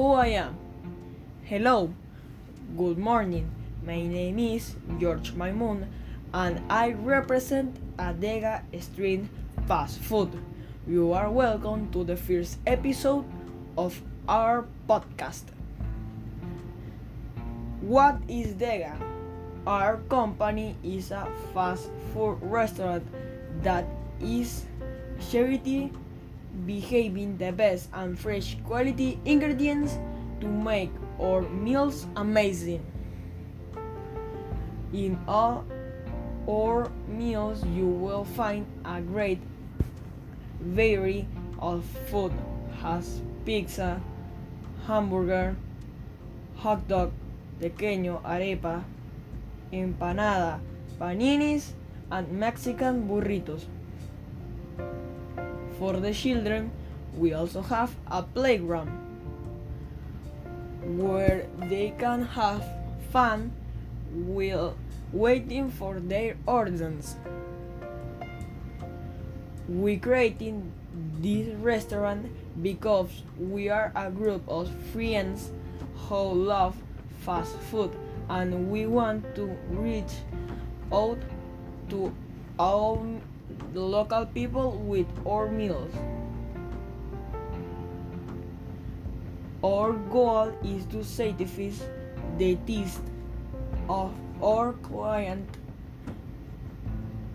who I am. Hello, good morning. My name is George Maimun and I represent Adega Street Fast Food. You are welcome to the first episode of our podcast. What is Dega? Our company is a fast food restaurant that is charity behaving the best and fresh quality ingredients to make our meals amazing. In all our meals you will find a great variety of food has pizza, hamburger, hot dog, tequeño, arepa, empanada, paninis, and Mexican burritos. For the children, we also have a playground where they can have fun while waiting for their orders. We created this restaurant because we are a group of friends who love fast food and we want to reach out to all the local people with our meals. Our goal is to satisfy the taste of our client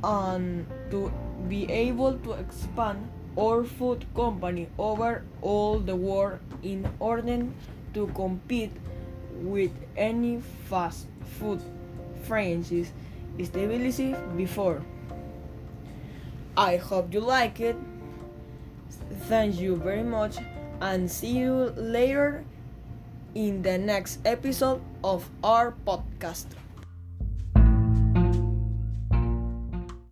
and to be able to expand our food company over all the world in order to compete with any fast food franchise established before. I hope you like it. Thank you very much and see you later in the next episode of our podcast.